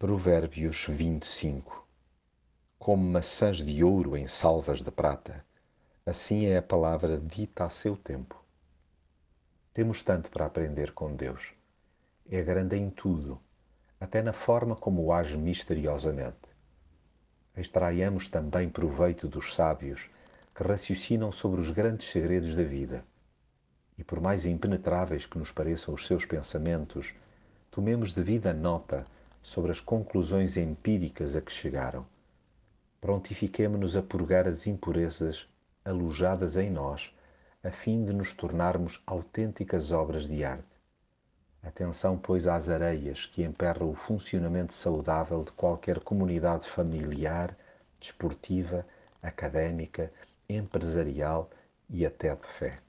Provérbios 25 Como maçãs de ouro em salvas de prata, assim é a palavra dita a seu tempo. Temos tanto para aprender com Deus. É grande em tudo, até na forma como age misteriosamente. Extraiamos também proveito dos sábios que raciocinam sobre os grandes segredos da vida. E por mais impenetráveis que nos pareçam os seus pensamentos, tomemos devida nota sobre as conclusões empíricas a que chegaram. Prontifiquemo-nos a purgar as impurezas alojadas em nós, a fim de nos tornarmos autênticas obras de arte. Atenção, pois, às areias que emperram o funcionamento saudável de qualquer comunidade familiar, desportiva, académica, empresarial e até de fé.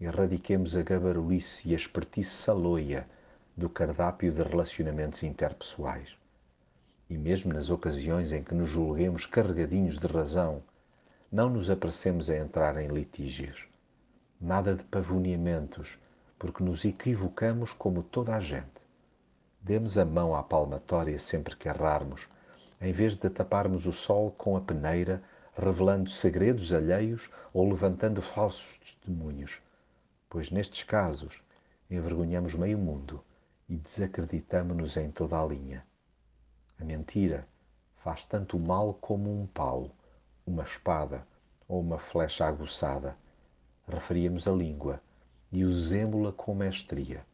Erradiquemos a gabarulice e a expertise saloia do cardápio de relacionamentos interpessoais. E mesmo nas ocasiões em que nos julguemos carregadinhos de razão, não nos apressemos a entrar em litígios. Nada de pavoneamentos, porque nos equivocamos como toda a gente. Demos a mão à palmatória sempre que errarmos, em vez de taparmos o sol com a peneira, revelando segredos alheios ou levantando falsos testemunhos, pois nestes casos envergonhamos meio mundo e desacreditamo-nos em toda a linha. A mentira faz tanto mal como um pau, uma espada ou uma flecha aguçada. Referíamos a língua e usemo-la com mestria.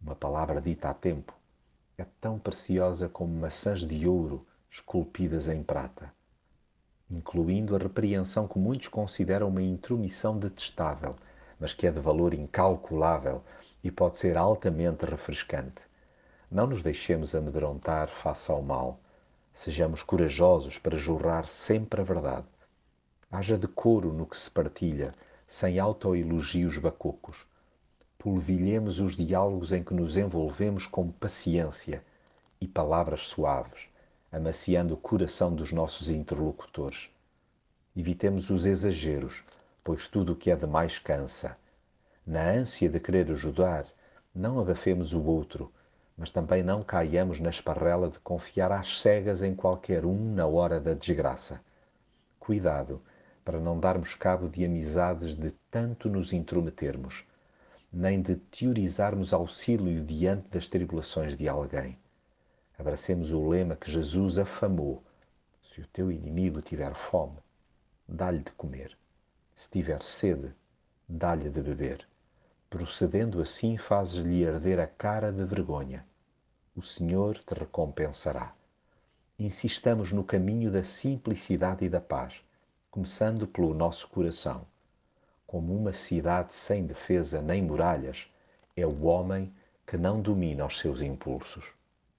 Uma palavra dita a tempo é tão preciosa como maçãs de ouro esculpidas em prata, incluindo a repreensão que muitos consideram uma intromissão detestável, mas que é de valor incalculável e pode ser altamente refrescante. Não nos deixemos amedrontar face ao mal. Sejamos corajosos para jorrar sempre a verdade. Haja decoro no que se partilha, sem autoelogios bacucos. Polvilhemos os diálogos em que nos envolvemos com paciência e palavras suaves, amaciando o coração dos nossos interlocutores. Evitemos os exageros, pois tudo o que é demais cansa na ânsia de querer ajudar, não abafemos o outro, mas também não caiamos na esparrela de confiar às cegas em qualquer um na hora da desgraça. Cuidado para não darmos cabo de amizades de tanto nos intrometermos, nem de teorizarmos auxílio diante das tribulações de alguém. Abracemos o lema que Jesus afamou: se o teu inimigo tiver fome, dá-lhe de comer. Se tiver sede, dá-lhe de beber. Procedendo assim, fazes-lhe arder a cara de vergonha. O Senhor te recompensará. Insistamos no caminho da simplicidade e da paz, começando pelo nosso coração. Como uma cidade sem defesa nem muralhas, é o homem que não domina os seus impulsos.